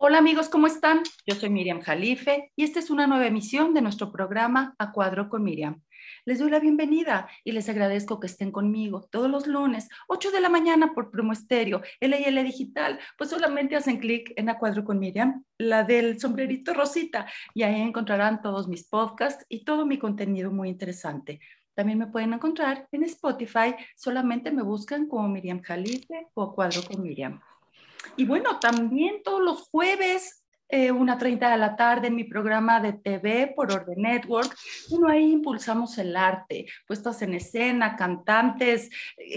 Hola amigos, ¿cómo están? Yo soy Miriam Jalife y esta es una nueva emisión de nuestro programa A Cuadro con Miriam. Les doy la bienvenida y les agradezco que estén conmigo todos los lunes, 8 de la mañana por Promo Estéreo, LL Digital. Pues solamente hacen clic en A Cuadro con Miriam, la del sombrerito rosita, y ahí encontrarán todos mis podcasts y todo mi contenido muy interesante. También me pueden encontrar en Spotify, solamente me buscan como Miriam Jalife o Cuadro con Miriam. Y bueno, también todos los jueves, eh, una 30 de la tarde, en mi programa de TV por Orden Network, uno ahí impulsamos el arte, puestas en escena, cantantes.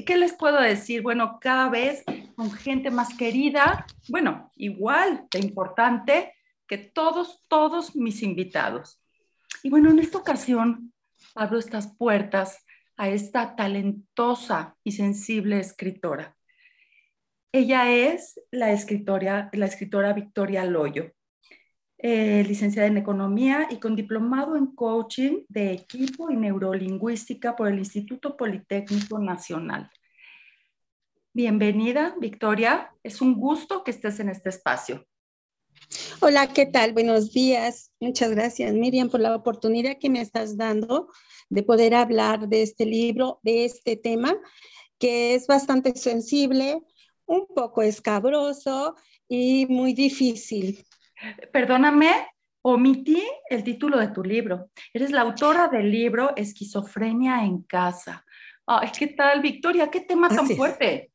¿Qué les puedo decir? Bueno, cada vez con gente más querida, bueno, igual de importante que todos, todos mis invitados. Y bueno, en esta ocasión abro estas puertas a esta talentosa y sensible escritora. Ella es la escritora, la escritora Victoria Loyo, eh, licenciada en Economía y con diplomado en Coaching de Equipo y Neurolingüística por el Instituto Politécnico Nacional. Bienvenida, Victoria. Es un gusto que estés en este espacio. Hola, ¿qué tal? Buenos días. Muchas gracias, Miriam, por la oportunidad que me estás dando de poder hablar de este libro, de este tema, que es bastante sensible, un poco escabroso y muy difícil. Perdóname, omití el título de tu libro. Eres la autora del libro Esquizofrenia en casa. Ay, ¿qué tal, Victoria? ¿Qué tema tan fuerte?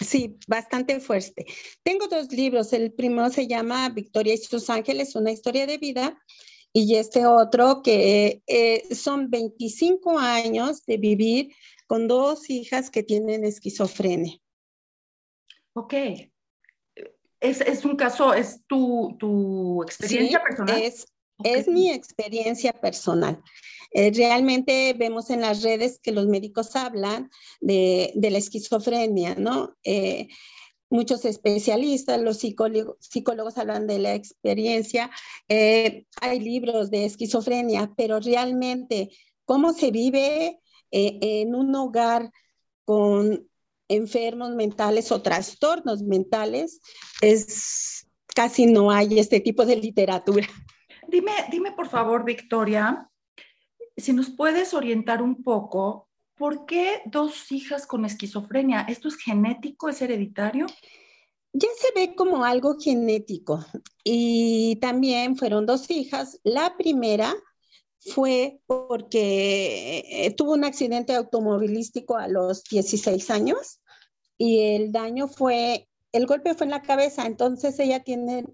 Sí, bastante fuerte. Tengo dos libros. El primero se llama Victoria y sus ángeles, una historia de vida. Y este otro que eh, son 25 años de vivir con dos hijas que tienen esquizofrenia. Ok. Es, un caso, es tu, experiencia personal. Es, es mi experiencia personal. Eh, realmente vemos en las redes que los médicos hablan de, la esquizofrenia, ¿no? Eh, muchos especialistas, los psicólogos, psicólogos hablan de la experiencia. Eh, hay libros de esquizofrenia, pero realmente cómo se vive en un hogar con enfermos mentales o trastornos mentales, es casi no hay este tipo de literatura. Dime, dime por favor, Victoria, si nos puedes orientar un poco, ¿por qué dos hijas con esquizofrenia? ¿Esto es genético, es hereditario? Ya se ve como algo genético y también fueron dos hijas. La primera fue porque eh, tuvo un accidente automovilístico a los 16 años y el daño fue, el golpe fue en la cabeza, entonces ella tiene,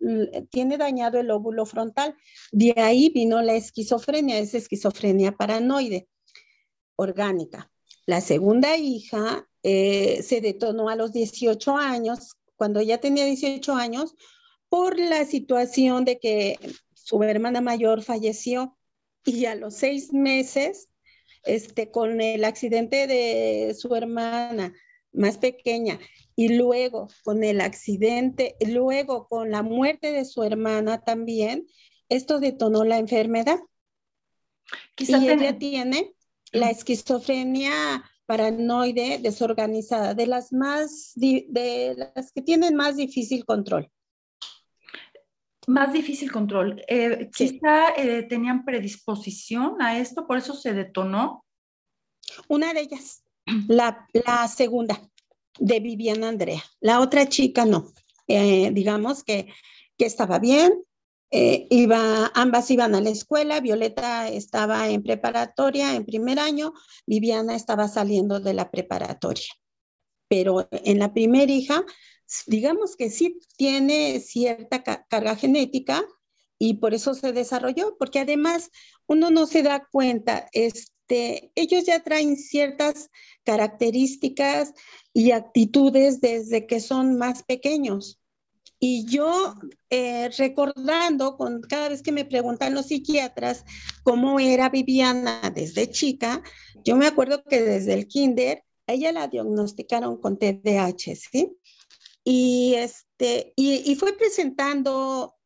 tiene dañado el óvulo frontal. De ahí vino la esquizofrenia, es esquizofrenia paranoide orgánica. La segunda hija eh, se detonó a los 18 años, cuando ella tenía 18 años, por la situación de que su hermana mayor falleció y a los seis meses, este, con el accidente de su hermana, más pequeña, y luego con el accidente, luego con la muerte de su hermana también, esto detonó la enfermedad. y ella tiene la esquizofrenia paranoide desorganizada, de las más, de las que tienen más difícil control. Más difícil control. Eh, quizá eh, tenían predisposición a esto, por eso se detonó. Una de ellas, la, segunda de Viviana Andrea. La otra chica no. Eh, digamos que, estaba bien, eh, iba, ambas iban a la escuela, Violeta estaba en preparatoria en primer año, Viviana estaba saliendo de la preparatoria. Pero en la primera hija, digamos que sí tiene cierta carga genética y por eso se desarrolló, porque además uno no se da cuenta, este, ellos ya traen ciertas características y actitudes desde que son más pequeños. Y yo eh, recordando con cada vez que me preguntan los psiquiatras cómo era Viviana desde chica, yo me acuerdo que desde el kinder ella la diagnosticaron con TDAH, ¿sí? Y, este, y, y fue presentando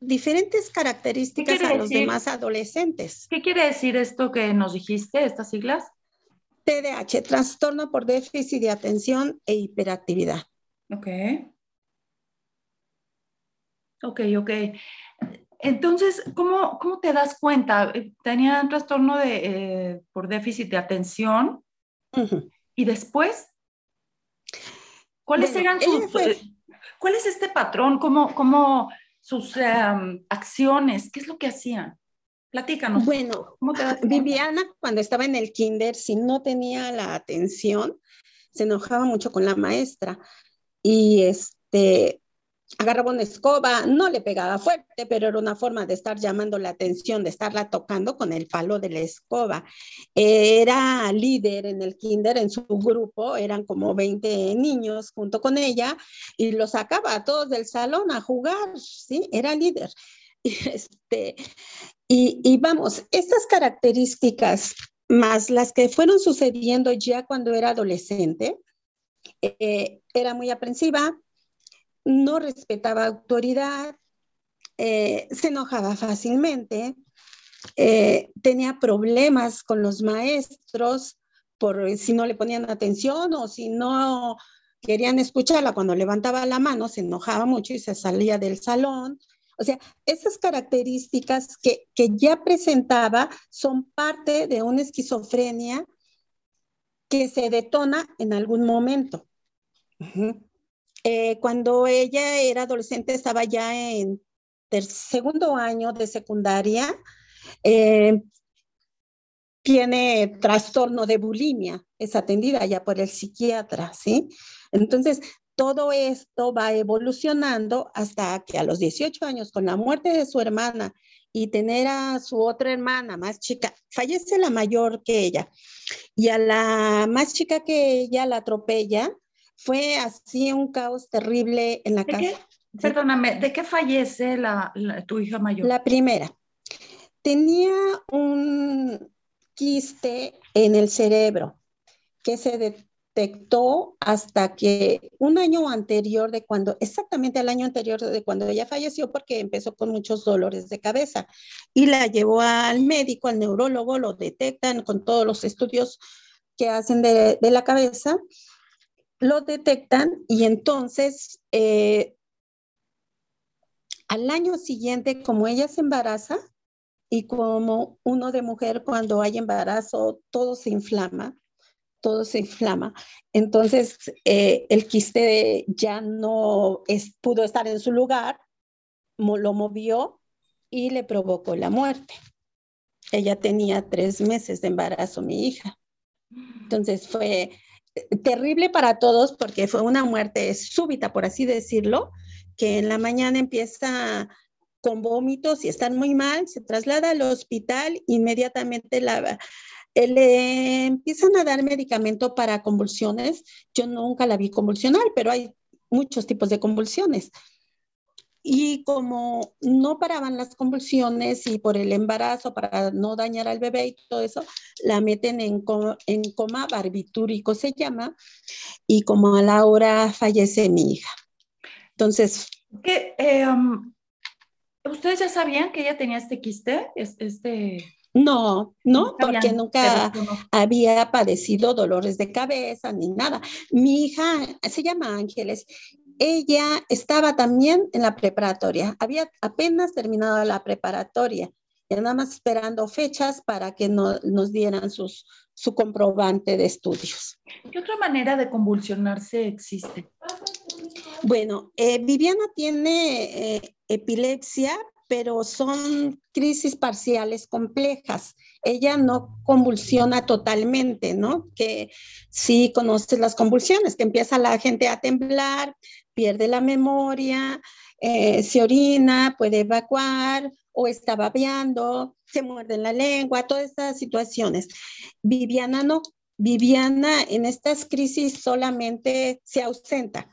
diferentes características a los demás adolescentes. ¿Qué quiere decir esto que nos dijiste, estas siglas? TDAH, trastorno por déficit de atención e hiperactividad. Ok. Ok, ok. Entonces, ¿cómo, cómo te das cuenta? ¿Tenía un trastorno de, eh, por déficit de atención? Y después, ¿cuáles eran sus... Eh, ¿Cuál es este patrón? ¿Cómo, cómo sus em, acciones? ¿Qué es lo que hacían? Platícanos. Bueno, Viviana cuando estaba en el kinder, si no tenía la atención, se enojaba mucho con la maestra y este agarraba una escoba, no le pegaba fuerte, pero era una forma de estar llamando la atención, de estarla tocando con el palo de la escoba. Era líder en el kinder, en su grupo, eran como 20 niños junto con ella, y los sacaba a todos del salón a jugar, ¿sí? Era líder. Y, este, y, vamos, estas características, más las que fueron sucediendo ya cuando era adolescente, eh, era muy aprensiva, no respetaba autoridad, eh, se enojaba fácilmente, eh, tenía problemas con los maestros por si no le ponían atención o si no querían escucharla cuando levantaba la mano, se enojaba mucho y se salía del salón. O sea, esas características que, ya presentaba son parte de una esquizofrenia que se detona en algún momento. Eh, cuando ella era adolescente, estaba ya en segundo año de secundaria, eh, tiene trastorno de bulimia, es atendida ya por el psiquiatra, ¿sí? Entonces, todo esto va evolucionando hasta que a los 18 años, con la muerte de su hermana y tener a su otra hermana más chica, fallece la mayor que ella, y a la más chica que ella la atropella, fue así un caos terrible en la casa. Perdóname, ¿de qué fallece la, tu hija mayor? La primera. Tenía un quiste en el cerebro que se detectó hasta que un año anterior de cuando, exactamente al año anterior de cuando ella falleció, porque empezó con muchos dolores de cabeza y la llevó al médico, al neurólogo, lo detectan con todos los estudios que hacen de, de la cabeza lo detectan y entonces eh, al año siguiente, como ella se embaraza y como uno de mujer cuando hay embarazo, todo se inflama, todo se inflama. Entonces eh, el quiste ya no pudo estar en su lugar, lo movió y le provocó la muerte. Ella tenía tres meses de embarazo, mi hija. Entonces fue terrible para todos porque fue una muerte súbita, por así decirlo, que en la mañana empieza con vómitos y están muy mal, se traslada al hospital, inmediatamente la, eh, le empiezan a dar medicamento para convulsiones. Yo nunca la vi convulsionar, pero hay muchos tipos de convulsiones. Y como no paraban las convulsiones y por el embarazo, para no dañar al bebé y todo eso, la meten en, en coma barbitúrico, se llama, y como a la hora fallece mi hija. Entonces... ¿Qué, eh, um, ¿Ustedes ya sabían que ella tenía este quiste? Este... No, no, porque nunca había padecido dolores de cabeza ni nada. Mi hija se llama Ángeles ella estaba también en la preparatoria, había apenas terminado la preparatoria, y nada más esperando fechas para que nos dieran sus, su comprobante de estudios. ¿Qué otra manera de convulsionarse existe? Bueno, eh, Viviana tiene eh, epilepsia, pero son crisis parciales complejas. Ella no convulsiona totalmente, ¿no? Que sí conoces las convulsiones, que empieza la gente a temblar, pierde la memoria, eh, se orina, puede evacuar o está babeando, se muerde la lengua, todas estas situaciones. Viviana no. Viviana en estas crisis solamente se ausenta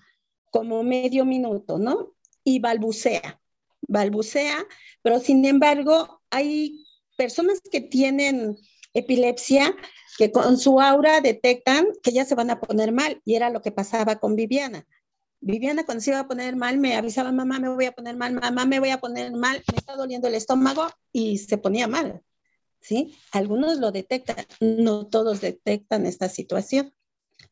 como medio minuto, ¿no? Y balbucea, balbucea, pero sin embargo hay personas que tienen epilepsia que con su aura detectan que ya se van a poner mal y era lo que pasaba con Viviana. Viviana cuando se iba a poner mal me avisaba, mamá, me voy a poner mal, mamá, me voy a poner mal, me está doliendo el estómago y se ponía mal. ¿Sí? Algunos lo detectan, no todos detectan esta situación.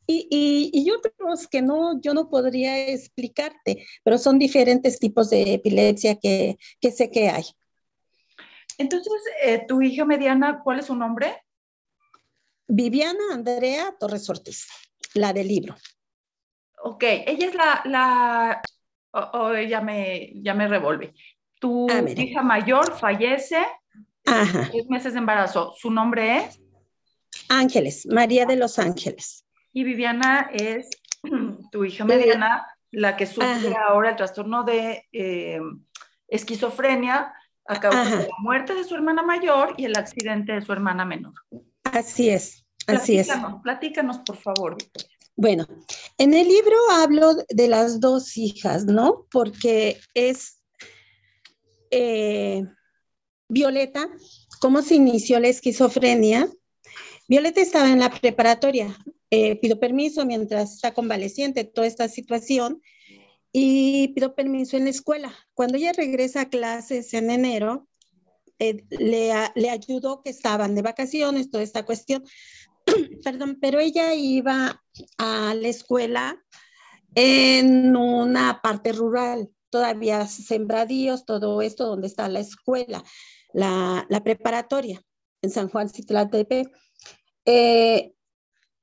Y, y, otros que no, yo no podría explicarte, pero son diferentes tipos de epilepsia que, que sé que hay. Entonces, eh, tu hija mediana, ¿cuál es su nombre? Viviana Andrea Torres Ortiz, la del libro. Ok, ella es la, la o, ella me, ya me revuelve. Tu ah, hija mayor fallece, Ajá. meses de embarazo. ¿Su nombre es? Ángeles, María de los Ángeles. Y Viviana es tu hija mediana, la que sufre ahora el trastorno de eh, esquizofrenia a causa de la muerte de su hermana mayor y el accidente de su hermana menor. Así es, así es. Platícanos, por favor, Bueno, en el libro hablo de las dos hijas, ¿no? Porque es eh, Violeta, cómo se inició la esquizofrenia. Violeta estaba en la preparatoria, eh, pido permiso mientras está convaleciente toda esta situación y pido permiso en la escuela. Cuando ella regresa a clases en enero, eh, le, le ayudó que estaban de vacaciones, toda esta cuestión. Perdón, pero ella iba a la escuela en una parte rural, todavía sembradíos, todo esto donde está la escuela, la, preparatoria en San Juan Citlaltepec. Eh,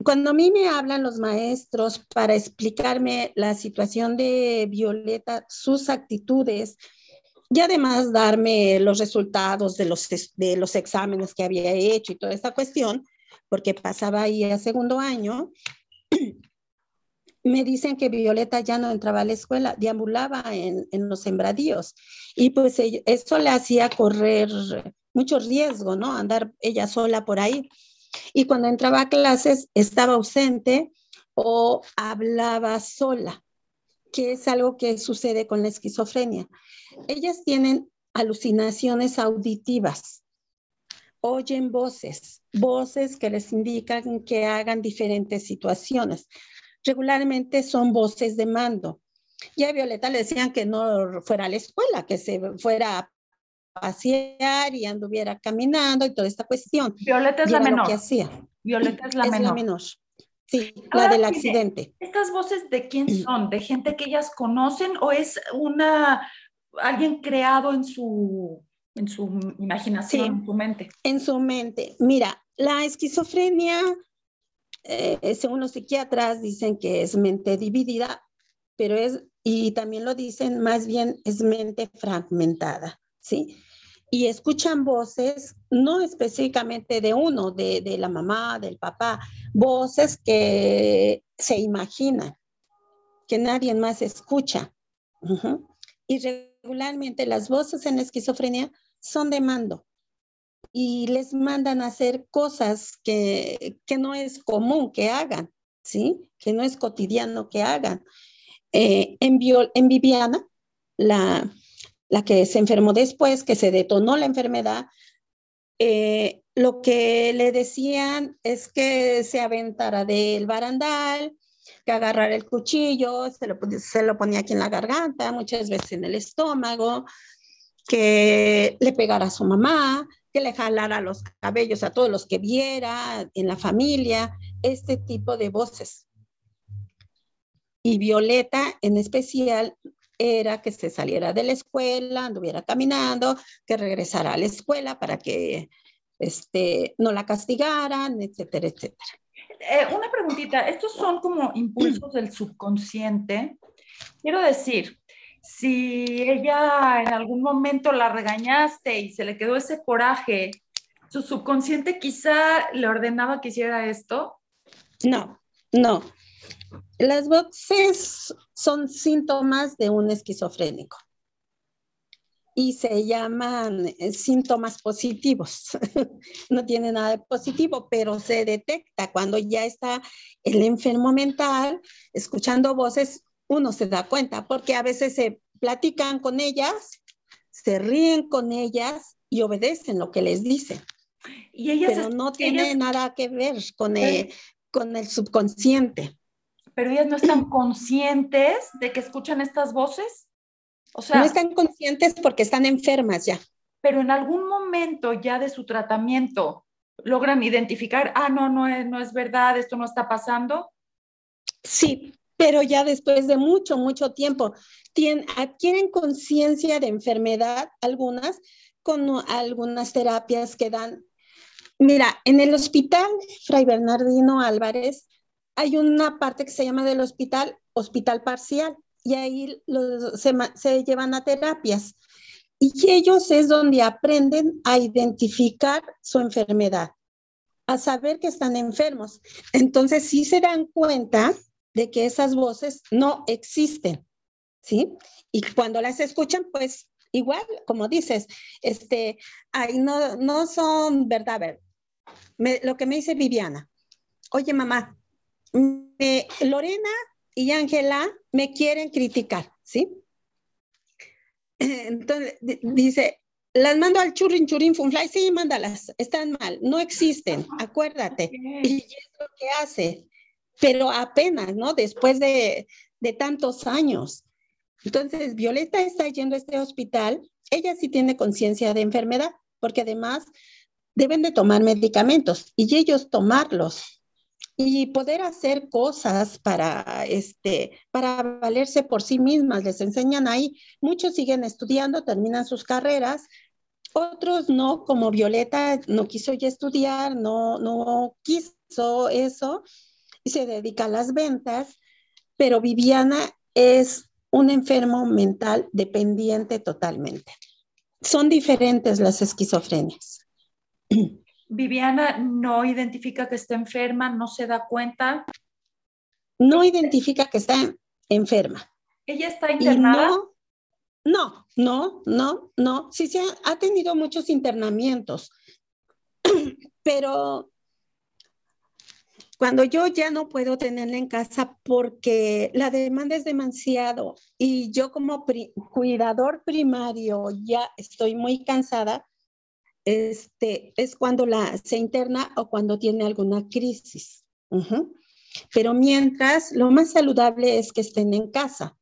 cuando a mí me hablan los maestros para explicarme la situación de Violeta, sus actitudes, y además darme los resultados de los, de los exámenes que había hecho y toda esta cuestión, porque pasaba ahí a segundo año, me dicen que Violeta ya no entraba a la escuela, deambulaba en, en los sembradíos y pues eso le hacía correr mucho riesgo, ¿no? Andar ella sola por ahí. Y cuando entraba a clases estaba ausente o hablaba sola, que es algo que sucede con la esquizofrenia. Ellas tienen alucinaciones auditivas, oyen voces, voces que les indican que hagan diferentes situaciones. Regularmente son voces de mando. Y a Violeta le decían que no fuera a la escuela, que se fuera pasear y anduviera caminando y toda esta cuestión. Violeta es la menor. que hacía. Violeta es la menor. La menor. Sí, la del accidente. ¿Estas voces de quién mm. son? ¿De gente que ellas conocen o es una alguien creado en su en su imaginación, en su mente? En su mente. Mira, la esquizofrenia, eh, según los psiquiatras, dicen que es mente dividida, pero es, y también lo dicen, más bien es mente fragmentada. ¿sí? Y escuchan voces, no específicamente de uno, de, de la mamá, del papá, voces que se imaginan, que nadie más escucha. Y regularmente las voces en esquizofrenia son de mando y les mandan a hacer cosas que, que no es común que hagan, ¿sí? Que no es cotidiano que hagan. Eh, en, Viviana, la, la que se enfermó después, que se detonó la enfermedad, eh, lo que le decían es que se aventara del barandal, que agarrara el cuchillo, se lo, se lo ponía aquí en la garganta, muchas veces en el estómago, que le pegara a su mamá, que le jalara los cabellos a todos los que viera en la familia, este tipo de voces. Y Violeta en especial era que se saliera de la escuela, anduviera caminando, que regresara a la escuela para que este, no la castigaran, etcétera, etcétera. Eh, una preguntita, estos son como impulsos del subconsciente. Quiero decir, si ella en algún momento la regañaste y se le quedó ese coraje, ¿su subconsciente quizá le ordenaba que hiciera esto? No, no. Las voces son síntomas de un esquizofrénico y se llaman eh, síntomas positivos. no tiene nada de positivo, pero se detecta cuando ya está el enfermo mental escuchando voces, uno se da cuenta, porque a veces se platican con ellas, se ríen con ellas y obedecen lo que les dicen. Y ellas pero no tiene nada que ver con con el subconsciente pero ellas no están conscientes de que escuchan estas voces. O sea, no están conscientes porque están enfermas ya. Pero en algún momento ya de su tratamiento logran identificar, ah, no, no es, no es verdad, esto no está pasando. Sí, pero ya después de mucho, mucho tiempo, tienen, adquieren conciencia de enfermedad, algunas, con algunas terapias que dan. Mira, en el hospital Fray Bernardino Álvarez hay una parte que se llama del hospital, hospital parcial, y ahí se, se llevan a terapias. Y ellos es donde aprenden a identificar su enfermedad, a saber que están enfermos. Entonces sí se dan cuenta de que esas voces no existen, ¿sí? Y cuando las escuchan, pues igual, como dices, este, ay, no, no son verdad, lo que me dice Viviana, oye mamá, Lorena y Ángela me quieren criticar, ¿sí? Entonces dice, las mando al churrin churrin funfly, sí, mándalas, están mal, no existen, acuérdate. Y es lo que hace, pero apenas, ¿no? Después de, de tantos años. Entonces, Violeta está yendo a este hospital, ella sí tiene conciencia de enfermedad, porque además deben de tomar medicamentos y ellos tomarlos y poder hacer cosas para, este, para valerse por sí mismas. Les enseñan ahí. Muchos siguen estudiando, terminan sus carreras, otros no, como Violeta no quiso ya estudiar, no, no quiso eso y se dedica a las ventas, pero Viviana es un enfermo mental dependiente totalmente. Son diferentes las esquizofrenias. Viviana no identifica que está enferma, no se da cuenta. No identifica que está enferma. ¿Ella está internada? No, no, no, no, Sí, se ha tenido muchos internamientos, pero cuando yo ya no puedo tenerla en casa porque la demanda es demasiado y yo como cuidador primario ya estoy muy cansada, este, es cuando la, se interna o cuando tiene alguna crisis. Pero mientras, lo más saludable es que estén en casa.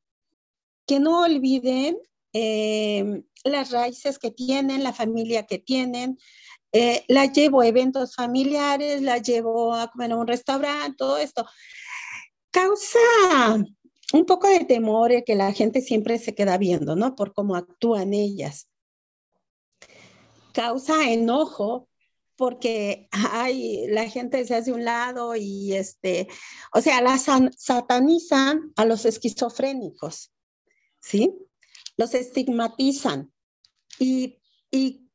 Que no olviden eh, las raíces que tienen, la familia que tienen, eh, la llevo a eventos familiares, la llevo a comer a un restaurante, todo esto. Causa un poco de temor que la gente siempre se queda viendo, ¿no? Por cómo actúan ellas. Causa enojo porque ay, la gente se hace un lado y este, o sea, la satanizan a los esquizofrénicos, ¿sí? Los estigmatizan y, y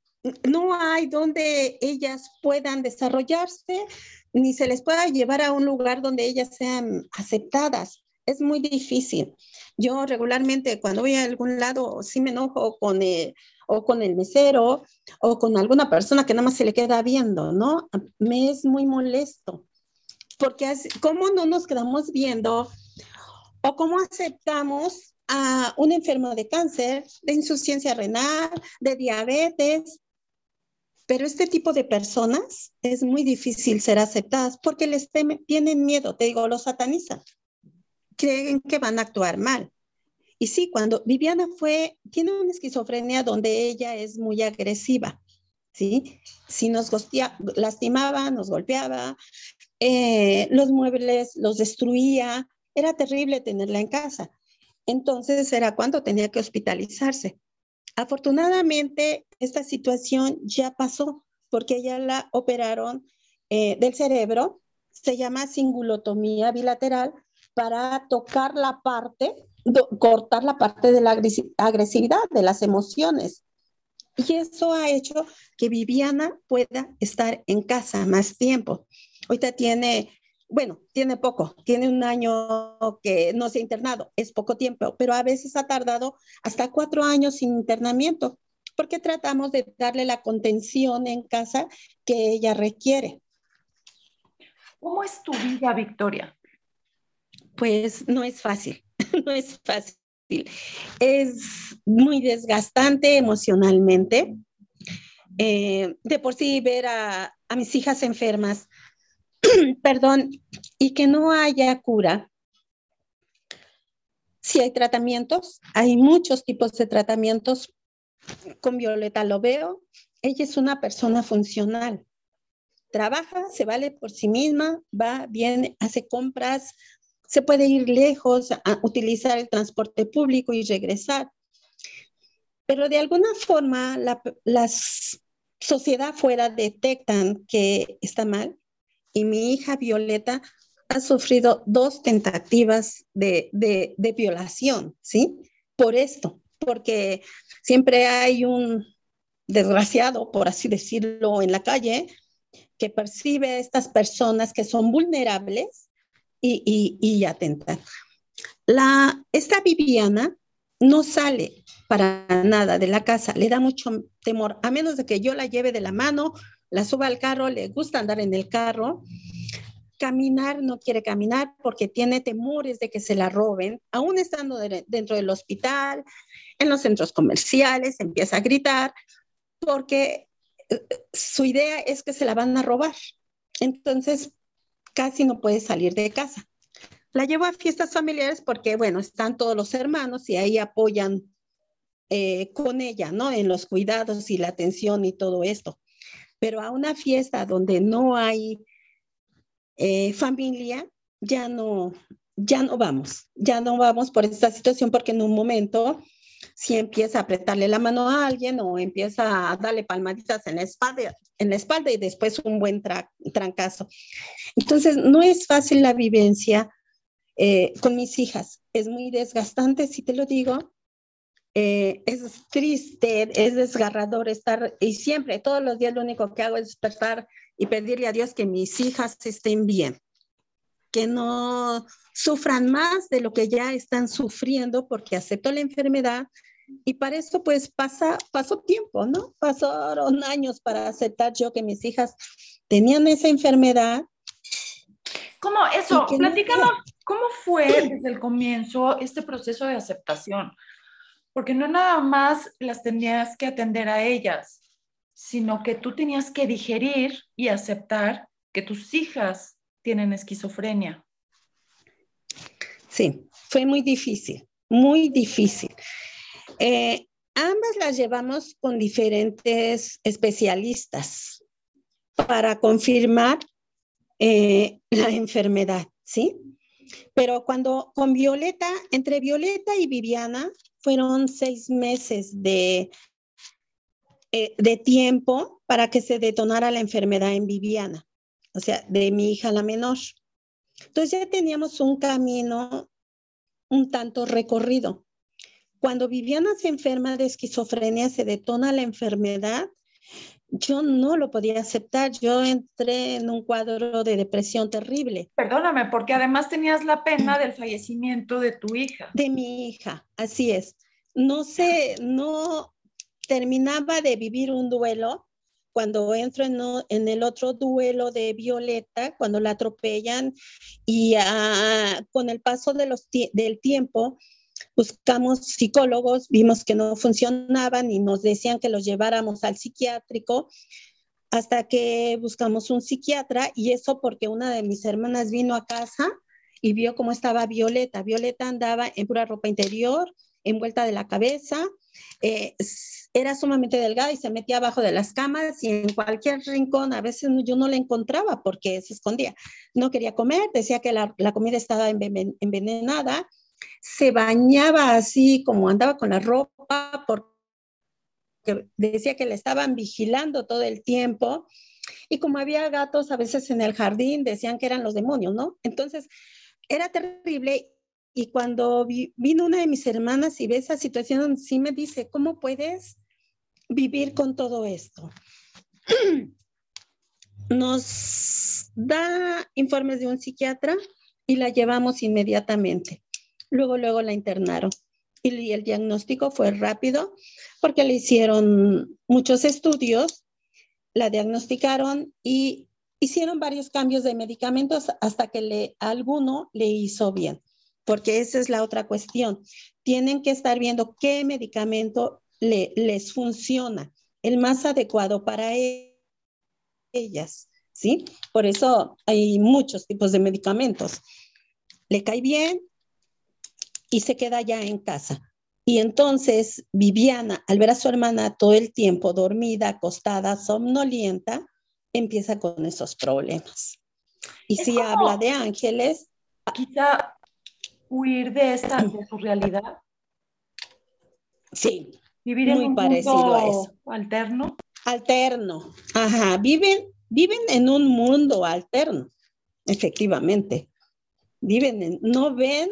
no hay donde ellas puedan desarrollarse, ni se les pueda llevar a un lugar donde ellas sean aceptadas. Es muy difícil. Yo regularmente cuando voy a algún lado sí me enojo con el, o con el mesero o con alguna persona que nada más se le queda viendo, ¿no? Me es muy molesto. Porque ¿cómo no nos quedamos viendo o cómo aceptamos a un enfermo de cáncer, de insuficiencia renal, de diabetes, pero este tipo de personas es muy difícil ser aceptadas porque les tienen miedo, te digo, los satanizan. Creen que van a actuar mal. Y sí, cuando Viviana fue, tiene una esquizofrenia donde ella es muy agresiva, ¿sí? Si nos lastimaba, nos golpeaba, eh, los muebles los destruía, era terrible tenerla en casa. Entonces era cuando tenía que hospitalizarse. Afortunadamente, esta situación ya pasó porque ella la operaron eh, del cerebro, se llama singulotomía bilateral, para tocar la parte, cortar la parte de la agresividad, de las emociones. Y eso ha hecho que Viviana pueda estar en casa más tiempo. Ahorita tiene bueno, tiene poco, tiene un año que no se ha internado, es poco tiempo, pero a veces ha tardado hasta cuatro años sin internamiento, porque tratamos de darle la contención en casa que ella requiere. ¿Cómo es tu vida, Victoria? Pues no es fácil, no es fácil. Es muy desgastante emocionalmente. Eh, de por sí ver a, mis hijas enfermas, perdón, y que no haya cura. Si hay tratamientos, hay muchos tipos de tratamientos. Con Violeta lo veo, ella es una persona funcional. Trabaja, se vale por sí misma, va, viene, hace compras, se puede ir lejos, a utilizar el transporte público y regresar. Pero de alguna forma la, sociedad fuera detectan que está mal y mi hija Violeta ha sufrido dos tentativas de, de violación, ¿sí? Por esto, porque siempre hay un desgraciado, por así decirlo, en la calle que percibe a estas personas que son vulnerables y, y, y. La, esta Viviana no sale para nada de la casa, le da mucho temor, a menos de que yo la lleve de la mano, la suba al carro, le gusta andar en el carro, caminar no quiere caminar porque tiene temores de que se la roben, aún estando dentro del hospital, en los centros comerciales, empieza a gritar porque eh, su idea es que se la van a robar. Entonces, casi no puede salir de casa. La llevo a fiestas familiares porque, bueno, están todos los hermanos y ahí apoyan eh, con ella, ¿no? En los cuidados y la atención y todo esto. Pero a una fiesta donde no hay eh, familia, ya no, ya no vamos, ya no vamos por esta situación porque en un momento si empieza a apretarle la mano a alguien o empieza a darle palmaditas en la espalda, en la espalda y después un buen trancazo. Entonces, no es fácil la vivencia eh, con mis hijas. Es muy desgastante, si te lo digo. Eh, es triste, es desgarrador estar y siempre, todos los días lo único que hago es despertar y pedirle a Dios que mis hijas estén bien, que no sufran más de lo que ya están sufriendo porque acepto la enfermedad y para eso pues pasa, pasó tiempo, ¿no? Pasaron años para aceptar yo que mis hijas tenían esa enfermedad. ¿Cómo eso? Platícanos, ¿cómo fue desde el comienzo este proceso de aceptación? Porque no nada más las tenías que atender a ellas, sino que tú tenías que digerir y aceptar que tus hijas tienen esquizofrenia. Sí, fue muy difícil, muy difícil. Eh, ambas las llevamos con diferentes especialistas para confirmar eh, la enfermedad, ¿sí? Pero cuando con Violeta, entre Violeta y Viviana, fueron seis meses de, eh, de tiempo para que se detonara la enfermedad en Viviana, o sea, de mi hija la menor. Entonces ya teníamos un camino un tanto recorrido. Cuando Viviana se enferma de esquizofrenia, se detona la enfermedad, yo no lo podía aceptar. Yo entré en un cuadro de depresión terrible. Perdóname, porque además tenías la pena del fallecimiento de tu hija. De mi hija, así es. No sé, no terminaba de vivir un duelo cuando entro en, el otro duelo de Violeta, cuando la atropellan y ah, con el paso de los, del tiempo, buscamos psicólogos, vimos que no funcionaban y nos decían que los lleváramos al psiquiátrico hasta que buscamos un psiquiatra y eso porque una de mis hermanas vino a casa y vio cómo estaba Violeta. Violeta andaba en pura ropa interior, envuelta de la cabeza, eh, era sumamente delgada y se metía abajo de las camas y en cualquier rincón, a veces yo no la encontraba porque se escondía. No quería comer, decía que la, comida estaba envenenada, se bañaba así como andaba con la ropa porque decía que le estaban vigilando todo el tiempo. Y como había gatos a veces en el jardín, decían que eran los demonios, ¿no? Entonces, era terrible y cuando vino una de mis hermanas y ve esa situación, sí me dice, ¿cómo puedes vivir con todo esto? Nos da informes de un psiquiatra y la llevamos inmediatamente. Luego, luego la internaron. Y el diagnóstico fue rápido porque le hicieron muchos estudios, la diagnosticaron y hicieron varios cambios de medicamentos hasta que le, alguno le hizo bien porque esa es la otra cuestión. Tienen que estar viendo qué medicamento les funciona, el más adecuado para e-, ellas, ¿sí? Por eso hay muchos tipos de medicamentos. Le cae bien y se queda ya en casa. Y entonces Viviana, al ver a su hermana todo el tiempo dormida, acostada, somnolienta, empieza con esos problemas. Y si habla de ángeles, quizá huir de esta, de su realidad? Sí. Vivir en un parecido mundo a eso. alterno. Alterno. Ajá. Viven, viven en un mundo alterno, efectivamente. Viven en, no ven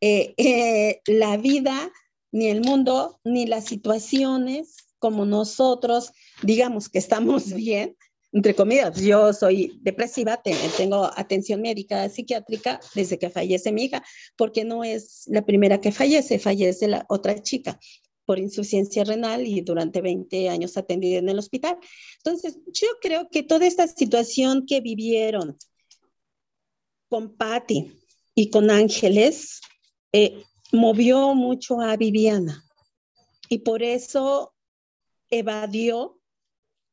eh, eh, la vida, ni el mundo, ni las situaciones como nosotros, digamos que estamos bien, entre comillas, yo soy depresiva, tengo atención médica psiquiátrica desde que fallece mi hija, porque no es la primera que fallece, fallece la otra chica por insuficiencia renal y durante 20 años atendida en el hospital. Entonces, yo creo que toda esta situación que vivieron con Patti y con Ángeles eh, movió mucho a Viviana y por eso evadió,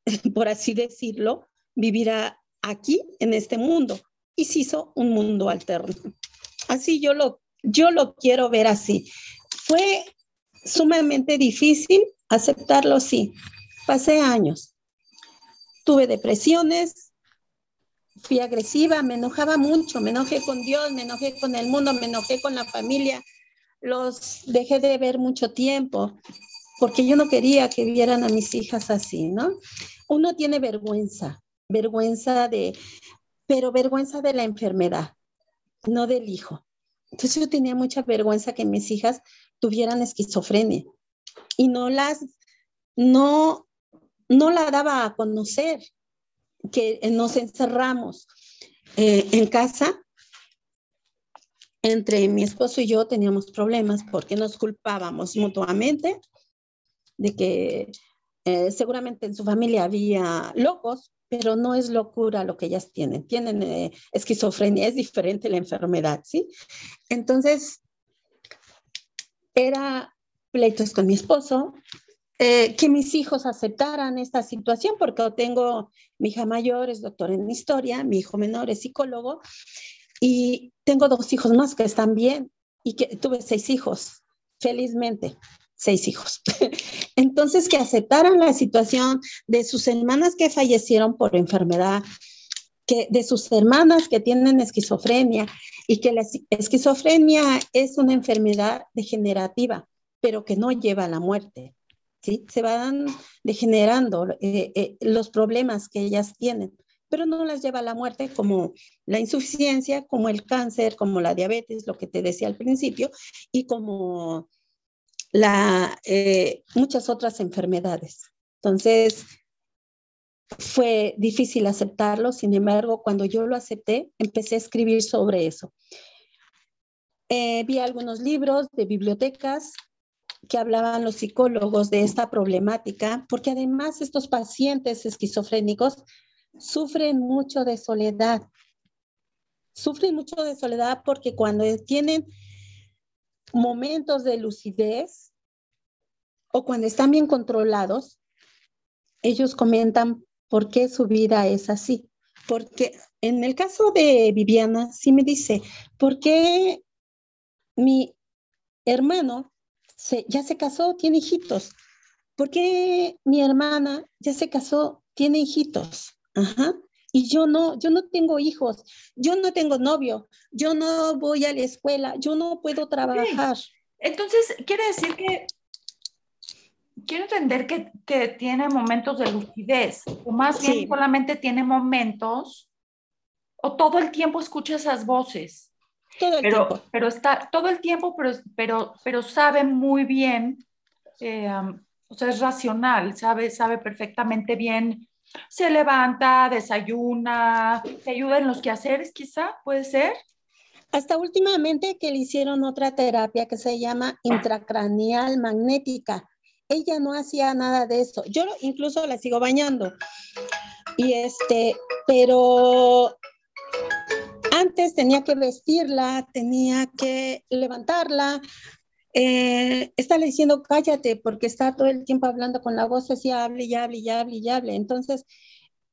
por así decirlo, vivirá aquí en este mundo y se hizo un mundo alterno. Así yo lo, yo lo quiero ver así. Fue sumamente difícil aceptarlo, sí. Pasé años. Tuve depresiones, fui agresiva, me enojaba mucho, me enojé con Dios, me enojé con el mundo, me enojé con la familia. Los dejé de ver mucho tiempo porque yo no quería que vieran a mis hijas así, ¿no? Uno tiene vergüenza, vergüenza de, pero vergüenza de la enfermedad, no del hijo. Entonces yo tenía mucha vergüenza que mis hijas tuvieran esquizofrenia y no las, no, no la daba a conocer, que nos encerramos eh, en casa. Entre mi esposo y yo teníamos problemas porque nos culpábamos mutuamente de que eh, seguramente en su familia había locos, pero no es locura lo que ellas tienen. Tienen eh, esquizofrenia, es diferente la enfermedad, ¿sí? Entonces, era pleitos con mi esposo, eh, que mis hijos aceptaran esta situación, porque tengo, mi hija mayor es doctora en historia, mi hijo menor es psicólogo, y tengo dos hijos más que están bien, y que tuve seis hijos, felizmente seis hijos. Entonces, que aceptaran la situación de sus hermanas que fallecieron por enfermedad, que de sus hermanas que tienen esquizofrenia y que la esquizofrenia es una enfermedad degenerativa, pero que no lleva a la muerte. ¿sí? Se van degenerando eh, eh, los problemas que ellas tienen, pero no las lleva a la muerte como la insuficiencia, como el cáncer, como la diabetes, lo que te decía al principio, y como la, eh, muchas otras enfermedades. Entonces, fue difícil aceptarlo, sin embargo, cuando yo lo acepté, empecé a escribir sobre eso. Eh, vi algunos libros de bibliotecas que hablaban los psicólogos de esta problemática, porque además estos pacientes esquizofrénicos sufren mucho de soledad. Sufren mucho de soledad porque cuando tienen momentos de lucidez o cuando están bien controlados, ellos comentan por qué su vida es así. Porque en el caso de Viviana, sí me dice, ¿por qué mi hermano ya se casó, tiene hijitos? ¿Por qué mi hermana ya se casó, tiene hijitos? Ajá. Y yo no, yo no tengo hijos, yo no tengo novio, yo no voy a la escuela, yo no puedo trabajar. Entonces, quiere decir que, quiero entender que, que tiene momentos de lucidez, o más bien solamente tiene momentos, o todo el tiempo escucha esas voces. Todo el pero, tiempo. Pero está todo el tiempo, pero, pero, pero sabe muy bien, eh, o sea, es racional, sabe, sabe perfectamente bien se levanta, desayuna, te ayuda en los quehaceres, quizá, puede ser. Hasta últimamente que le hicieron otra terapia que se llama intracraneal magnética. Ella no hacía nada de eso. Yo incluso la sigo bañando. Y este, pero antes tenía que vestirla, tenía que levantarla, eh, está diciendo cállate porque está todo el tiempo hablando con la voz así, hable y hable y hable y hable. Entonces,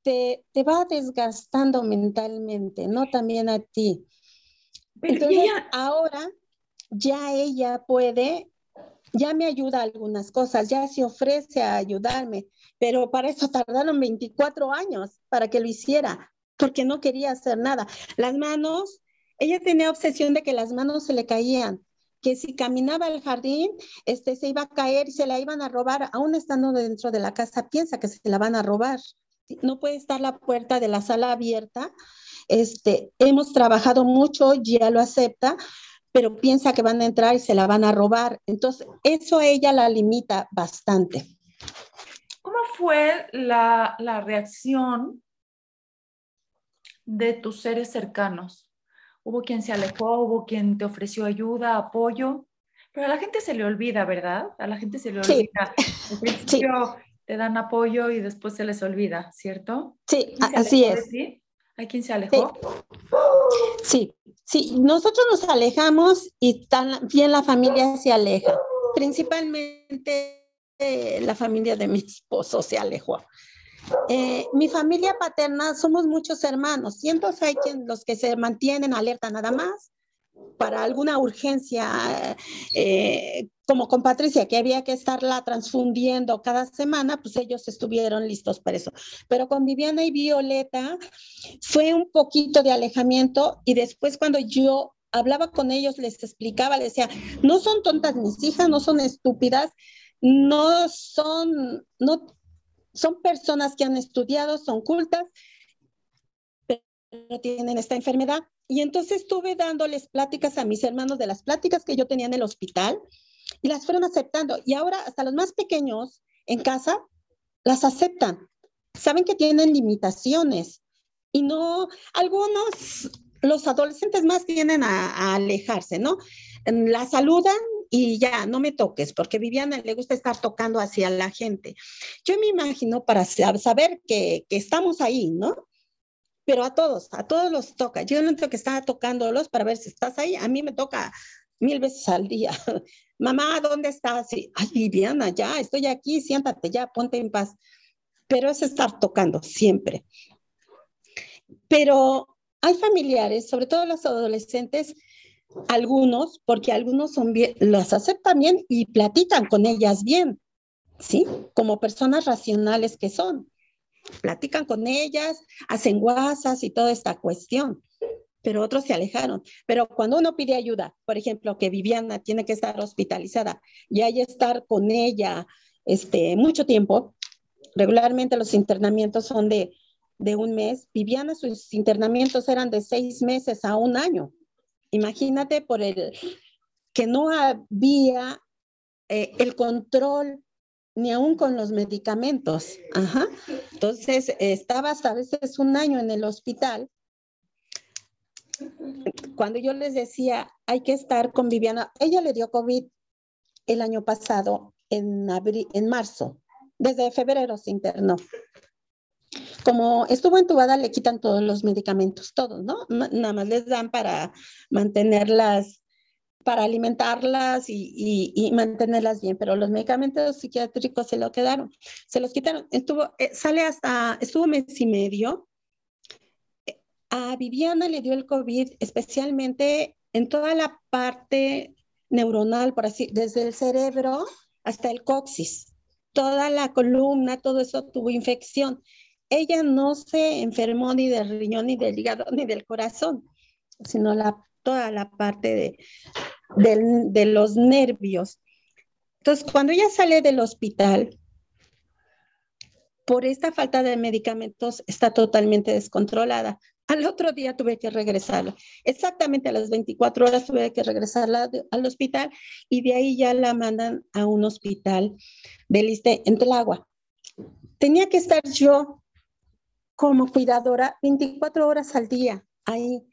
te, te va desgastando mentalmente, ¿no? También a ti. Entonces, ahora ya ella puede, ya me ayuda a algunas cosas, ya se ofrece a ayudarme, pero para eso tardaron 24 años para que lo hiciera, porque no quería hacer nada. Las manos ella tenía obsesión de que las manos se le caían, que si caminaba al jardín, este, se iba a caer y se la iban a robar, aún estando dentro de la casa, piensa que se la van a robar. No puede estar la puerta de la sala abierta. Este, hemos trabajado mucho, ya lo acepta, pero piensa que van a entrar y se la van a robar. Entonces, eso ella la limita bastante. ¿Cómo fue la, la reacción de tus seres cercanos? Hubo quien se alejó, hubo quien te ofreció ayuda, apoyo, pero a la gente se le olvida, ¿verdad? A la gente se le olvida. Al principio te dan apoyo y después se les olvida, ¿cierto? Sí, así es. ¿Hay quien se alejó? Sí. sí, nosotros nos alejamos y también la familia se aleja. Principalmente eh, la familia de mi esposo se alejó. Eh, mi familia paterna somos muchos hermanos entonces hay quien, los que se mantienen alerta nada más para alguna urgencia, eh, como con Patricia, que había que estarla transfundiendo cada semana, pues ellos estuvieron listos para eso. Pero con Viviana y Violeta fue un poquito de alejamiento y después cuando yo hablaba con ellos, les explicaba, les decía, no son tontas mis hijas, no son estúpidas, no son, no son personas que han estudiado, son cultas, pero tienen esta enfermedad. Y entonces estuve dándoles pláticas a mis hermanos de las pláticas que yo tenía en el hospital y las fueron aceptando. Y ahora hasta los más pequeños en casa las aceptan. Saben que tienen limitaciones y no, algunos, los adolescentes más tienden a, a alejarse, ¿no? La saludan y ya, no me toques, porque Viviana le gusta estar tocando hacia la gente. Yo me imagino para saber que, que estamos ahí, ¿no? Pero a todos, a todos los toca. Yo no tengo que estar tocándolos para ver si estás ahí. A mí me toca mil veces al día. Mamá, ¿dónde estás? Y, Ay, Viviana, ya, estoy aquí, siéntate ya, ponte en paz. Pero es estar tocando siempre. Pero hay familiares, sobre todo los adolescentes, algunos, porque algunos son bien, las aceptan bien y platican con ellas bien, ¿sí? Como personas racionales que son. Platican con ellas, hacen guasas y toda esta cuestión, pero otros se alejaron. Pero cuando uno pide ayuda, por ejemplo, que Viviana tiene que estar hospitalizada y hay estar con ella este, mucho tiempo, regularmente los internamientos son de, de un mes. Viviana, sus internamientos eran de seis meses a un año Imagínate por el que no había eh, el control ni aún con los medicamentos. Ajá. Entonces, estaba hasta a veces un año en el hospital. Cuando yo les decía, hay que estar con Viviana, ella le dio COVID el año pasado, en, abril, en marzo, desde febrero se internó como estuvo entubada, le quitan todos los medicamentos, todos, ¿no? Nada más les dan para mantenerlas, para alimentarlas y, mantenerlas bien, pero los medicamentos psiquiátricos se lo quedaron, se los quitaron. Estuvo, eh, sale hasta, estuvo mes y medio. A Viviana le dio el COVID, especialmente en toda la parte neuronal, por así, desde el cerebro hasta el coxis. Toda la columna, todo eso tuvo infección ella no se enfermó ni del riñón, ni del hígado, ni del corazón, sino toda la parte de, los nervios. Entonces, cuando ella sale del hospital, por esta falta de medicamentos, está totalmente descontrolada. Al otro día tuve que regresar, exactamente a las 24 horas tuve que regresar al hospital y de ahí ya la mandan a un hospital del ISTE en agua. Tenía que estar yo como cuidadora 24 horas al día ahí.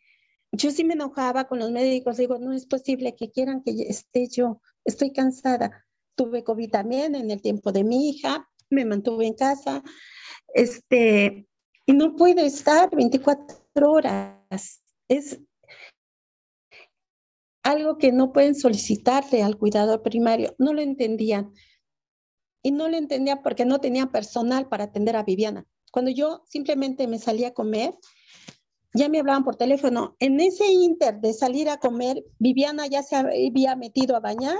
Yo sí me enojaba con los médicos, digo, no es posible que quieran que esté yo, estoy cansada. Tuve COVID también en el tiempo de mi hija, me mantuve en casa, este, y no puedo estar 24 horas. Es algo que no pueden solicitarle al cuidador primario. No lo entendían. Y no lo entendían porque no tenía personal para atender a Viviana. Cuando yo simplemente me salía a comer, ya me hablaban por teléfono. En ese inter de salir a comer, Viviana ya se había metido a bañar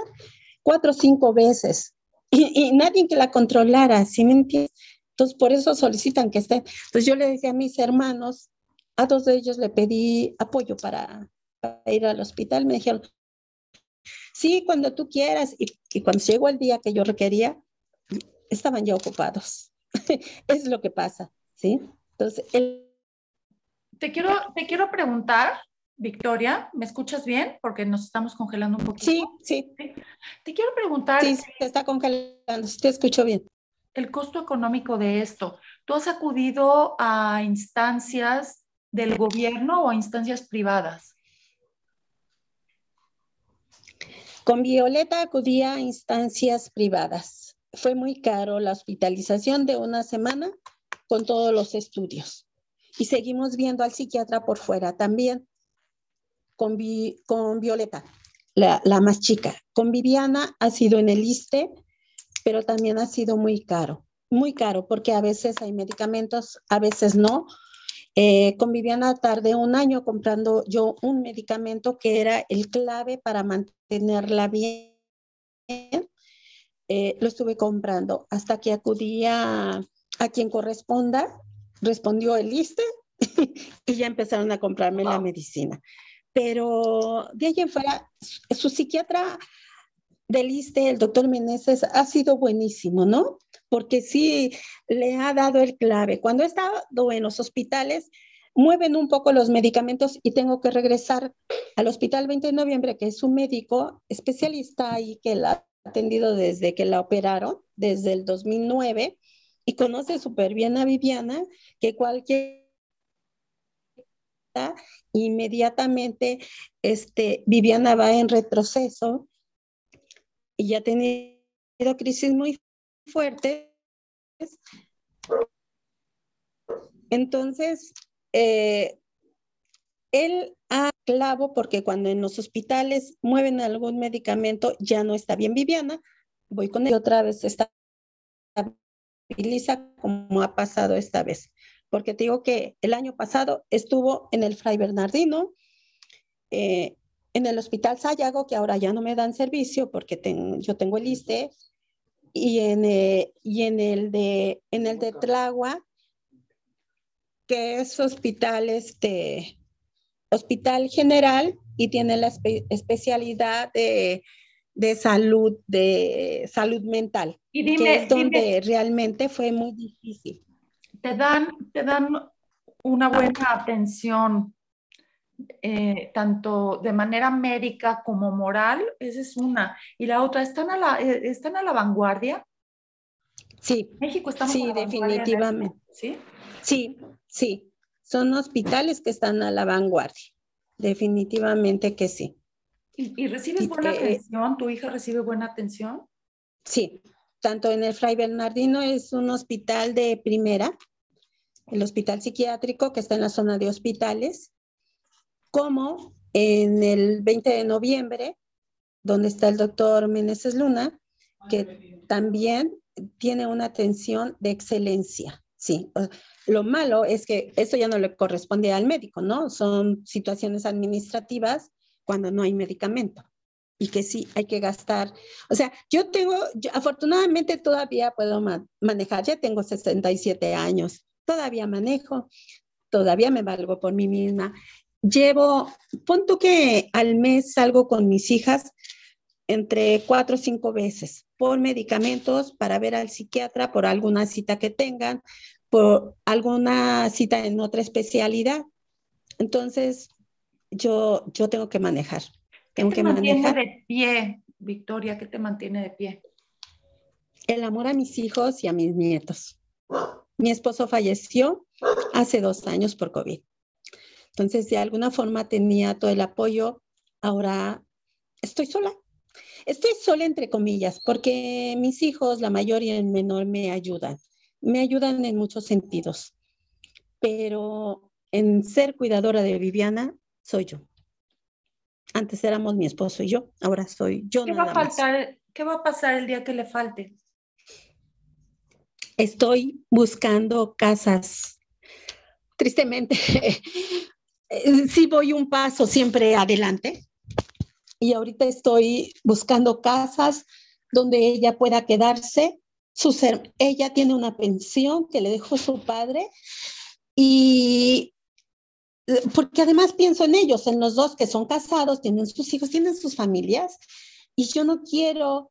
cuatro o cinco veces y, nadie que la controlara, ¿sí me entiendes? Entonces, por eso solicitan que estén. Entonces, yo le decía a mis hermanos, a dos de ellos le pedí apoyo para ir al hospital, me dijeron, sí, cuando tú quieras. Y, y cuando llegó el día que yo requería, estaban ya ocupados. es lo que pasa, ¿sí? Entonces, el... te, quiero, te quiero preguntar, Victoria, ¿me escuchas bien? Porque nos estamos congelando un poquito. Sí, sí. Te quiero preguntar. Sí, se está congelando, te escucho bien. El costo económico de esto. ¿Tú has acudido a instancias del gobierno o a instancias privadas? Con Violeta acudía a instancias privadas. Fue muy caro la hospitalización de una semana con todos los estudios. Y seguimos viendo al psiquiatra por fuera también con, con Violeta, la, la, más chica. Con Viviana ha sido en el ISTE, pero también ha sido muy caro, muy caro, porque a veces hay medicamentos, a veces no. Eh, con Viviana tardé un año comprando yo un medicamento que era el clave para mantenerla bien. Eh, lo estuve comprando hasta que acudía a, quien corresponda, respondió el ISTE y ya empezaron a comprarme la medicina pero de ahí en fuera, su psiquiatra del ISTE, el doctor Meneses, ha sido buenísimo, ¿no? Porque sí le ha dado el clave. Cuando he estado en los hospitales, mueven un poco los medicamentos y tengo que regresar al hospital 20 de noviembre, que es un médico especialista ahí que la atendido desde que la operaron, desde el 2009, y conoce súper bien a Viviana, que cualquier inmediatamente este, Viviana va en retroceso y ya ha tenido crisis muy fuertes. Entonces, eh, él ha clavo porque cuando en los hospitales mueven algún medicamento ya no está bien Viviana, voy con él otra vez está estabiliza como ha pasado esta vez porque te digo que el año pasado estuvo en el Fray Bernardino, eh, en el Hospital Sayago, que ahora ya no me dan servicio porque yo tengo el ISTE, y en, eh, y en, el de, en el de Tlagua, que es hospital, este, hospital general y tiene la especialidad de, de, salud, de salud mental, y dime, que es donde realmente fue muy difícil te dan, te dan una buena atención, eh, tanto de manera médica como moral, esa es una. Y la otra, ¿están a la, eh, están a la vanguardia? Sí. México está Sí, definitivamente. ¿Sí? Sí, sí. Son hospitales que están a la vanguardia. Definitivamente que sí. ¿Y, recibes buena atención? ¿Tu hija recibe buena atención? Sí, tanto en el Fray Bernardino es un hospital de primera, el hospital psiquiátrico que está en la zona de hospitales, como en el 20 de noviembre, donde está el doctor Meneses Luna, que también tiene una atención de excelencia. Sí, lo malo es que eso ya no le corresponde al médico, ¿no? Son situaciones administrativas cuando no hay medicamento y que sí hay que gastar. O sea, yo tengo, afortunadamente todavía puedo manejar, ya tengo 67 años, todavía manejo, todavía me valgo por mí misma. Llevo, punto que al mes salgo con mis hijas entre cuatro o cinco veces por medicamentos para ver al psiquiatra, por alguna cita que tengan, por alguna cita en otra especialidad. Entonces, yo, yo tengo que manejar. ¿Qué te mantiene de pie, Victoria? ¿Qué te mantiene de pie? El amor a mis hijos y a mis nietos. Mi esposo falleció hace dos años por COVID. Entonces, de alguna forma tenía todo el apoyo. Ahora estoy sola. Estoy sola entre comillas, porque mis hijos, la mayor y el menor, me ayudan. Me ayudan en muchos sentidos. Pero en ser cuidadora de Viviana, soy yo. Antes éramos mi esposo y yo, ahora soy yo. ¿Qué, va, a faltar, ¿qué va a pasar el día que le falte? Estoy buscando casas. Tristemente, sí voy un paso siempre adelante. Y ahorita estoy buscando casas donde ella pueda quedarse. Ella tiene una pensión que le dejó su padre y porque además pienso en ellos, en los dos que son casados, tienen sus hijos, tienen sus familias, y yo no quiero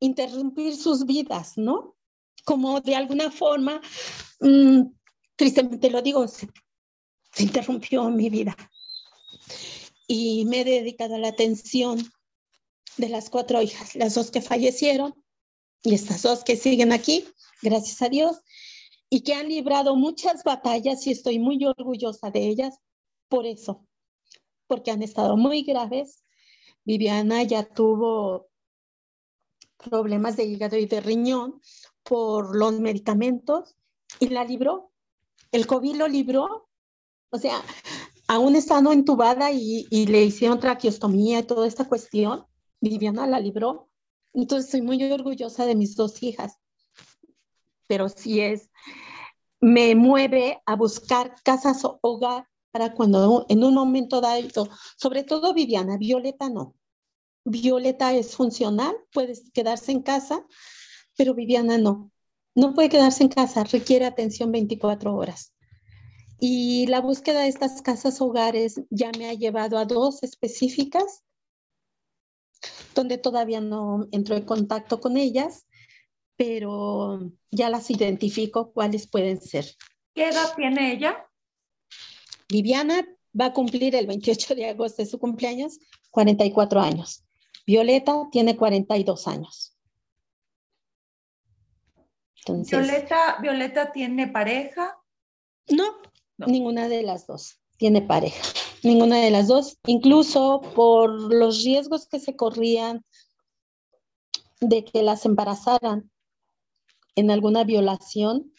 interrumpir sus vidas, ¿no? Como de alguna forma, mm, tristemente lo digo, se, se interrumpió mi vida. Y me he dedicado a la atención de las cuatro hijas, las dos que fallecieron y estas dos que siguen aquí, gracias a Dios, y que han librado muchas batallas y estoy muy orgullosa de ellas por eso, porque han estado muy graves. Viviana ya tuvo problemas de hígado y de riñón por los medicamentos y la libró. El COVID lo libró. O sea, aún estando entubada y, le hicieron traqueostomía y toda esta cuestión, Viviana la libró. Entonces estoy muy orgullosa de mis dos hijas. Pero sí es, me mueve a buscar casas o hogar para cuando en un momento dado, sobre todo Viviana, Violeta no. Violeta es funcional, puede quedarse en casa, pero Viviana no. No puede quedarse en casa, requiere atención 24 horas. Y la búsqueda de estas casas hogares ya me ha llevado a dos específicas, donde todavía no entro en contacto con ellas, pero ya las identifico cuáles pueden ser. ¿Qué edad tiene ella? Viviana va a cumplir el 28 de agosto de su cumpleaños 44 años. Violeta tiene 42 años. Violeta, Violeta tiene pareja. No, no, ninguna de las dos tiene pareja. Ninguna de las dos, incluso por los riesgos que se corrían de que las embarazaran en alguna violación,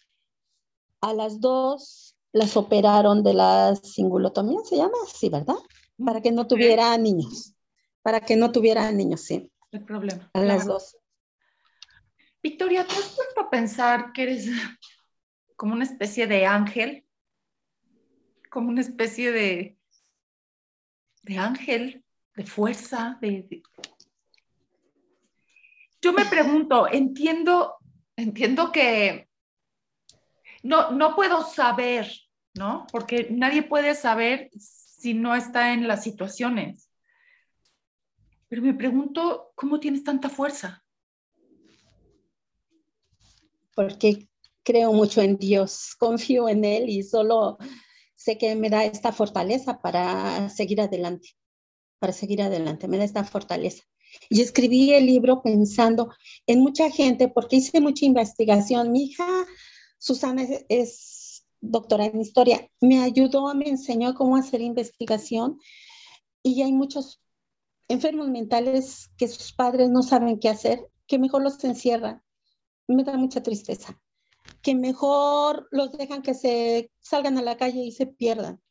a las dos las operaron de la singulotomía, se llama así, ¿verdad? Para que no tuviera niños, para que no tuviera niños, sí. El problema. A las dos. Victoria, ¿te has puesto a pensar que eres como una especie de ángel? Como una especie de, de ángel, de fuerza, de... Yo me pregunto, entiendo, entiendo que no, no puedo saber, ¿no? Porque nadie puede saber si no está en las situaciones. Pero me pregunto, ¿cómo tienes tanta fuerza? Porque creo mucho en Dios, confío en Él y solo sé que me da esta fortaleza para seguir adelante, para seguir adelante, me da esta fortaleza. Y escribí el libro pensando en mucha gente, porque hice mucha investigación. Mi hija Susana es, doctora en historia, me ayudó, me enseñó cómo hacer investigación y hay muchos enfermos mentales que sus padres no saben qué hacer, que mejor los encierran. Me da mucha tristeza. Que mejor los dejan que se salgan a la calle y se pierdan.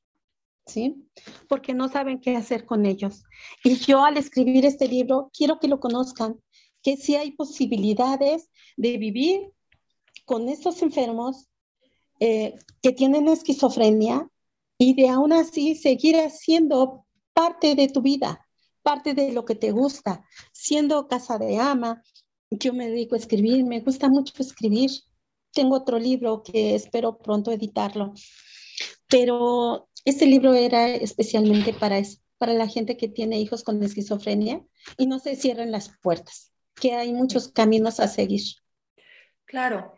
¿Sí? Porque no saben qué hacer con ellos. Y yo al escribir este libro quiero que lo conozcan, que sí hay posibilidades de vivir con estos enfermos eh, que tienen esquizofrenia y de aún así seguir siendo parte de tu vida, parte de lo que te gusta, siendo casa de ama. Yo me dedico a escribir, me gusta mucho escribir. Tengo otro libro que espero pronto editarlo, pero este libro era especialmente para eso, para la gente que tiene hijos con esquizofrenia y no se cierren las puertas, que hay muchos caminos a seguir. Claro,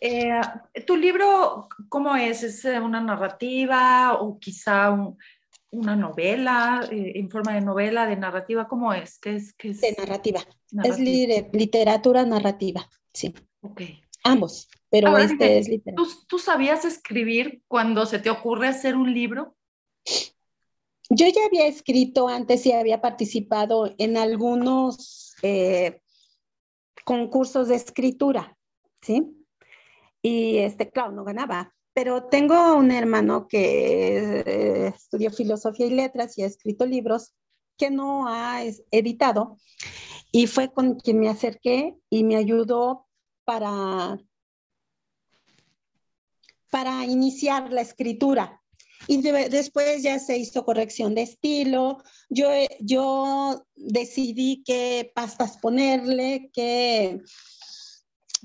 eh, ¿Tu libro cómo es? ¿Es eh, una narrativa o quizá una novela, eh, en forma de novela, de narrativa? ¿Cómo es? ¿Qué es, qué es? De narrativa. Es literatura narrativa, sí. Ok. Ambos, pero este es literatura. ¿tú, ¿tú, sabías escribir cuando se te ocurre hacer un libro? Yo ya había escrito antes y había participado en algunos concursos de escritura, ¿sí? Y este, claro, no ganaba. Pero tengo un hermano que eh, estudió filosofía y letras y ha escrito libros que no ha editado. Y fue con quien me acerqué y me ayudó para, para iniciar la escritura. Y después ya se hizo corrección de estilo. Yo, yo decidí qué pastas ponerle, qué,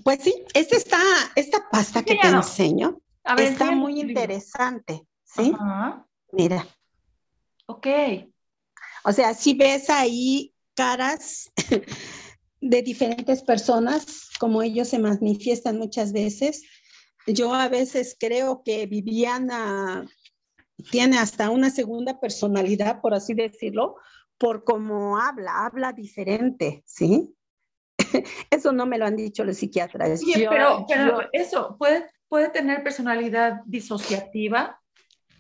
pues sí, esta, esta pasta que te enseño está muy interesante, ¿sí? Mira. Ok. O sea, si ves ahí caras de diferentes personas, como ellos se manifiestan muchas veces. Yo a veces creo que Viviana tiene hasta una segunda personalidad, por así decirlo, por cómo habla, habla diferente, ¿sí? Eso no me lo han dicho los psiquiatras. pero, eso, ¿puede, ¿puede tener personalidad disociativa?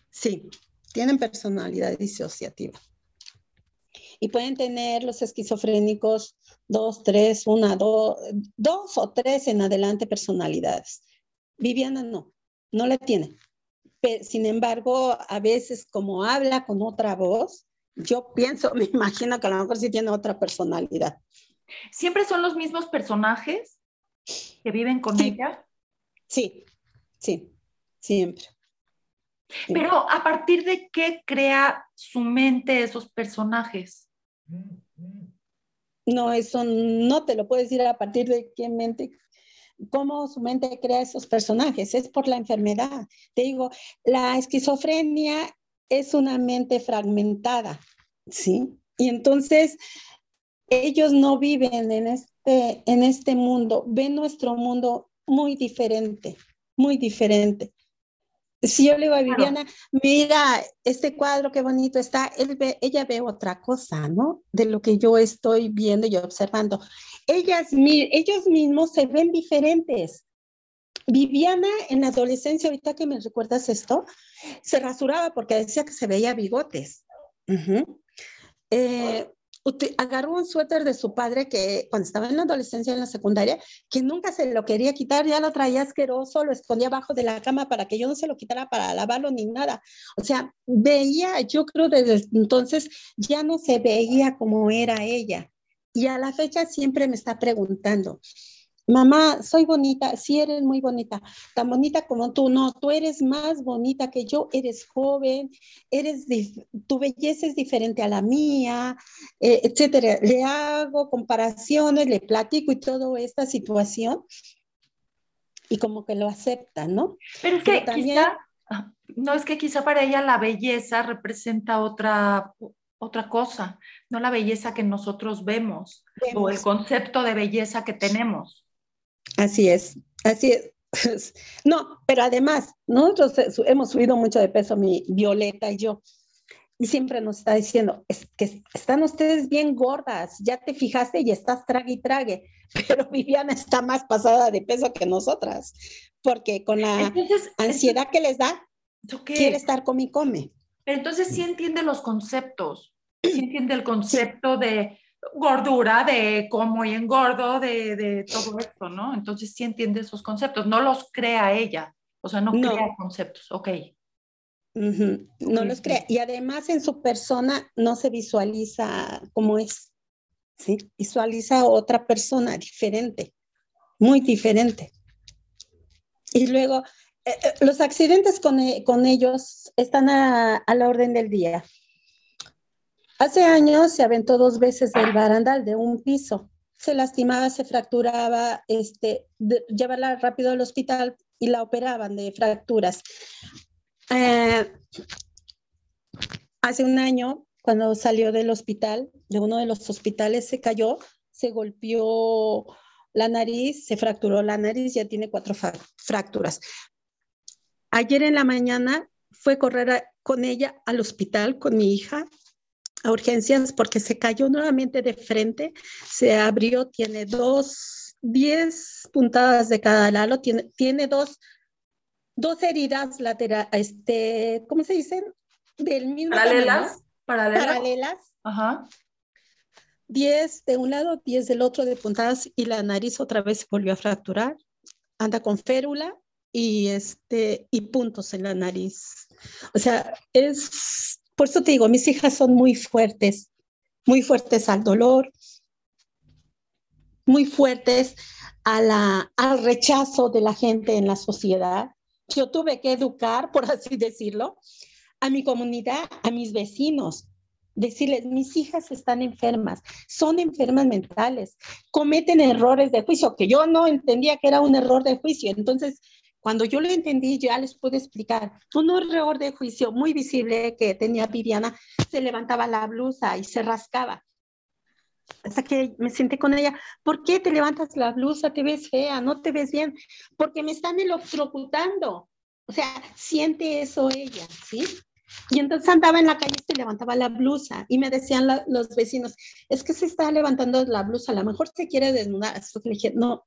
Sí, tienen personalidad disociativa. Y pueden tener los esquizofrénicos dos, tres, una, dos, dos o tres en adelante personalidades. Viviana no, no la tiene. sin embargo, a veces como habla con otra voz, yo pienso, me imagino que a lo mejor sí tiene otra personalidad. ¿Siempre son los mismos personajes que viven con ella? Sí, sí, siempre. Pero a partir de qué crea su mente esos personajes? No, eso no te lo puedo decir a partir de qué mente, cómo su mente crea esos personajes, es por la enfermedad. Te digo, la esquizofrenia es una mente fragmentada, ¿sí? Y entonces ellos no viven en este, en este mundo, ven nuestro mundo muy diferente, muy diferente. Si yo le digo a Viviana, mira, este cuadro qué bonito está, Él ve, ella ve otra cosa, ¿no? De lo que yo estoy viendo y observando. Ellas, ellos mismos se ven diferentes. Viviana en la adolescencia, ahorita que me recuerdas esto, se rasuraba porque decía que se veía bigotes agarró un suéter de su padre que cuando estaba en la adolescencia, en la secundaria, que nunca se lo quería quitar, ya lo traía asqueroso, lo escondía abajo de la cama para que yo no se lo quitara para lavarlo ni nada. O sea, veía, yo creo desde entonces ya no se veía como era ella. Y a la fecha siempre me está preguntando, mamá, soy bonita, sí eres muy bonita, tan bonita como tú, no, tú eres más bonita que yo, eres joven, eres tu belleza es diferente a la mía, eh, etcétera. Le hago comparaciones, le platico y toda esta situación y como que lo acepta, ¿no? Pero es que también, quizá, ah, no es que quizá para ella la belleza representa otra otra cosa, no la belleza que nosotros vemos. o el concepto de belleza que tenemos. Así es, así es. No, pero además, nosotros hemos subido mucho de peso, mi Violeta y yo, y siempre nos está diciendo, es que están ustedes bien gordas, ya te fijaste y estás trague y trague, pero Viviana está más pasada de peso que nosotras, porque con la ansiedad que les da, quiere estar come y come. Entonces sí entiende los conceptos, sí entiende el concepto de gordura, de cómo y engordo, de, de todo esto, ¿no? Entonces sí entiende esos conceptos, no los crea ella, o sea, no, crea conceptos, ok. No los crea. Y además en su persona no se visualiza como es, ¿sí? Visualiza otra persona diferente, muy diferente. Y luego, eh, eh, los accidentes con, eh, con ellos están a, a la orden del día. Hace años se aventó dos veces del barandal de un piso. Se lastimaba, se fracturaba, este, rápido al hospital y la operaban de fracturas. Eh, hace un año, cuando salió del hospital, de uno de los hospitales, se cayó, se golpeó la nariz, se fracturó la nariz, ya tiene cuatro fracturas. Ayer en la mañana fue correr con ella al hospital con mi hija a urgencias porque se cayó nuevamente de frente, se abrió, tiene dos, diez puntadas de cada lado, tiene, tiene dos, dos heridas laterales, este, ¿cómo se dicen? Del mismo paralelas, paralelas, paralelas. Ajá. Diez de un lado, diez del otro de puntadas y la nariz otra vez se volvió a fracturar. Anda con férula y este y puntos en la nariz. O sea, es por eso te digo, mis hijas son muy fuertes, muy fuertes al dolor, muy fuertes a la, al rechazo de la gente en la sociedad. Yo tuve que educar, por así decirlo, a mi comunidad, a mis vecinos, decirles, mis hijas están enfermas, son enfermas mentales, cometen errores de juicio, que yo no entendía que era un error de juicio. Entonces, Cuando yo lo entendí, ya les pude explicar. Un error de juicio muy visible que tenía Viviana, se levantaba la blusa y se rascaba. Hasta que me senté con ella, ¿por qué te levantas la blusa? Te ves fea, no te ves bien, porque me están electrocutando. O sea, siente eso ella, ¿sí? Y entonces andaba en la calle y se levantaba la blusa y me decían los vecinos, es que se está levantando la blusa, a lo mejor se quiere desnudar. Entonces le dije, no,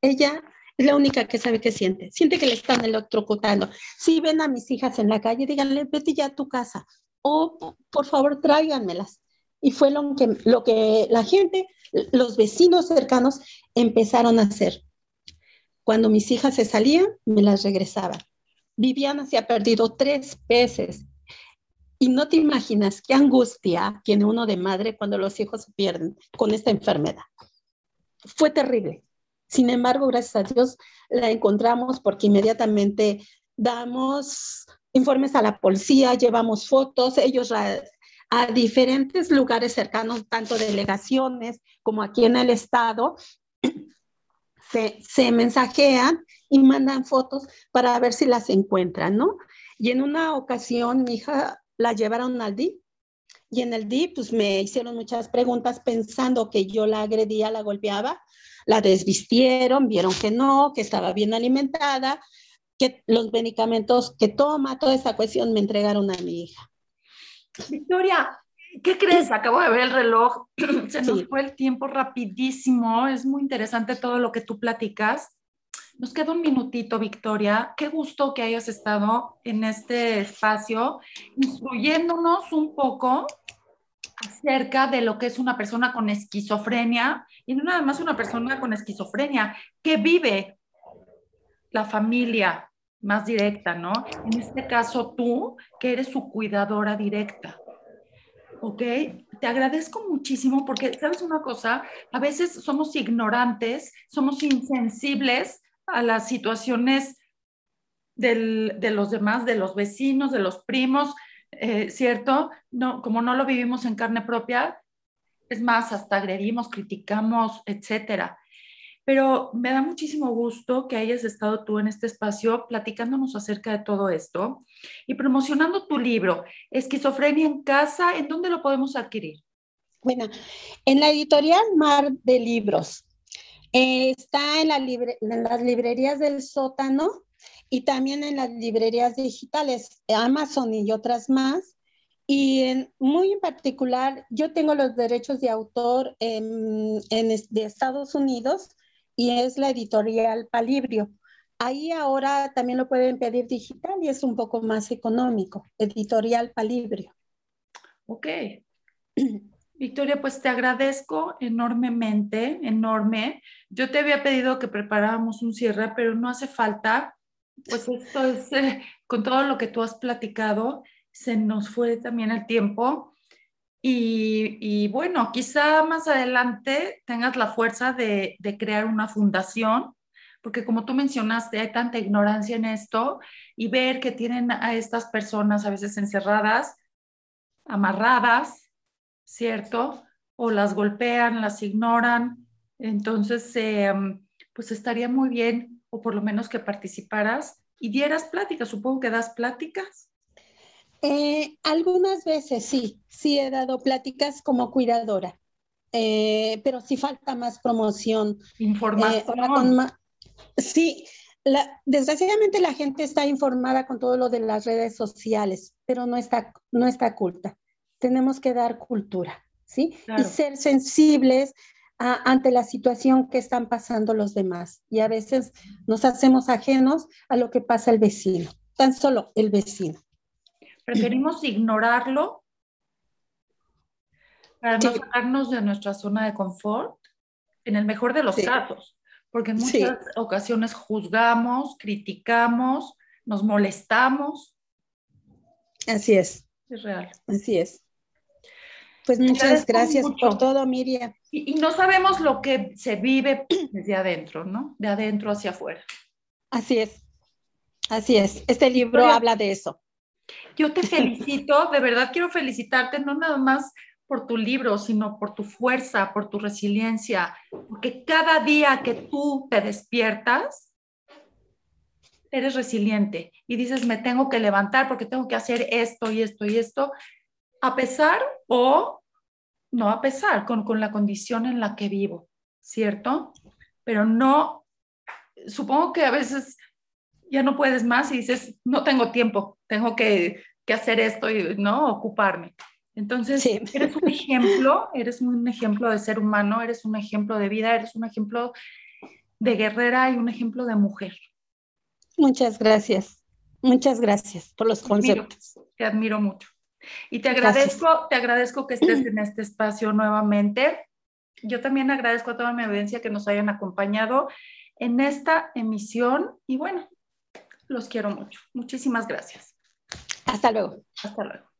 ella es la única que sabe qué siente. Siente que le están electrocutando. Si ven a mis hijas en la calle, díganle, vete ya a tu casa. O por favor, tráiganmelas. Y fue lo que, lo que la gente, los vecinos cercanos empezaron a hacer. Cuando mis hijas se salían, me las regresaban. Viviana se ha perdido tres veces. Y no te imaginas qué angustia tiene uno de madre cuando los hijos pierden con esta enfermedad. Fue terrible. Sin embargo, gracias a Dios la encontramos porque inmediatamente damos informes a la policía, llevamos fotos, ellos a, diferentes lugares cercanos, tanto delegaciones como aquí en el estado, se, se, mensajean y mandan fotos para ver si las encuentran, ¿no? Y en una ocasión mi hija la llevaron al DIP y en el DIP pues me hicieron muchas preguntas pensando que yo la agredía, la golpeaba la desvistieron, vieron que no, que estaba bien alimentada, que los medicamentos que toma, toda esa cuestión me entregaron a mi hija. Victoria, ¿qué crees? Acabo de ver el reloj, se nos fue el tiempo rapidísimo, es muy interesante todo lo que tú platicas. Nos queda un minutito, Victoria. Qué gusto que hayas estado en este espacio, instruyéndonos un poco acerca de lo que es una persona con esquizofrenia y no nada más una persona con esquizofrenia que vive la familia más directa, ¿no? En este caso tú, que eres su cuidadora directa. ¿Ok? Te agradezco muchísimo porque, ¿sabes una cosa? A veces somos ignorantes, somos insensibles a las situaciones de los demás, de los vecinos, de los primos, eh, ¿cierto? Como no lo vivimos en carne propia, es más, hasta agredimos, criticamos, etcétera. Pero me da muchísimo gusto que hayas estado tú en este espacio platicándonos acerca de todo esto y promocionando tu libro, Esquizofrenia en Casa. ¿En dónde lo podemos adquirir? Bueno, en la editorial Mar de Libros. Eh, está en, la en las librerías del sótano y también en las librerías digitales, Amazon y otras más. Y en, muy en particular, yo tengo los derechos de autor en, de Estados Unidos y es la editorial Palibrio. Ahí ahora también lo pueden pedir digital y es un poco más económico, editorial Palibrio. Ok. Victoria, pues te agradezco enormemente, enorme. Yo te había pedido que preparáramos un cierre, pero no hace falta pues esto es, eh, con todo lo que tú has platicado, se nos fue también el tiempo. Y, y bueno, quizá más adelante tengas la fuerza de, de, crear una fundación, porque como tú mencionaste, hay tanta ignorancia en esto y ver que tienen a estas personas a veces encerradas, amarradas, ¿cierto? O las golpean, las ignoran. Entonces, eh, pues estaría muy bien o por lo menos que participaras y dieras pláticas. Supongo que das pláticas. Eh, algunas veces sí, sí he dado pláticas como cuidadora, eh, pero sí falta más promoción. Información. Eh, sí, desgraciadamente la gente está informada con todo lo de las redes sociales, pero no está, no está culta. Tenemos que dar cultura, ¿sí? Y ser sensibles ante la situación que están pasando los demás. Y a veces nos hacemos ajenos a lo que pasa el vecino, tan solo el vecino. Preferimos ignorarlo para no sacarnos de nuestra zona de confort, en el mejor de los casos, porque en muchas ocasiones juzgamos, criticamos, nos molestamos. Así es. Es real. Así es. Pues muchas gracias por todo, Miriam. Y, no sabemos lo que se vive desde adentro, ¿no? De adentro hacia afuera. Así es, así es. Este libro habla de eso. Yo te felicito, de verdad quiero felicitarte, no nada más por tu libro, sino por tu fuerza, por tu resiliencia, porque cada día que tú te despiertas, eres resiliente y dices, me tengo que levantar porque tengo que hacer esto y esto y esto, a pesar o no a pesar con, con la condición en la que vivo, ¿cierto? Pero no, supongo que a veces ya no puedes más y dices, no tengo tiempo, tengo que, que hacer esto y no ocuparme. Entonces, eres un ejemplo, eres un ejemplo de ser humano, eres un ejemplo de vida, eres un ejemplo de guerrera y un ejemplo de mujer. Muchas gracias. Muchas gracias por los conceptos. te admiro mucho. Y te agradezco, te agradezco que estés en este espacio nuevamente. Yo también agradezco a toda mi audiencia que nos hayan acompañado en esta emisión y bueno, los quiero mucho. Muchísimas gracias. Hasta luego. Hasta luego.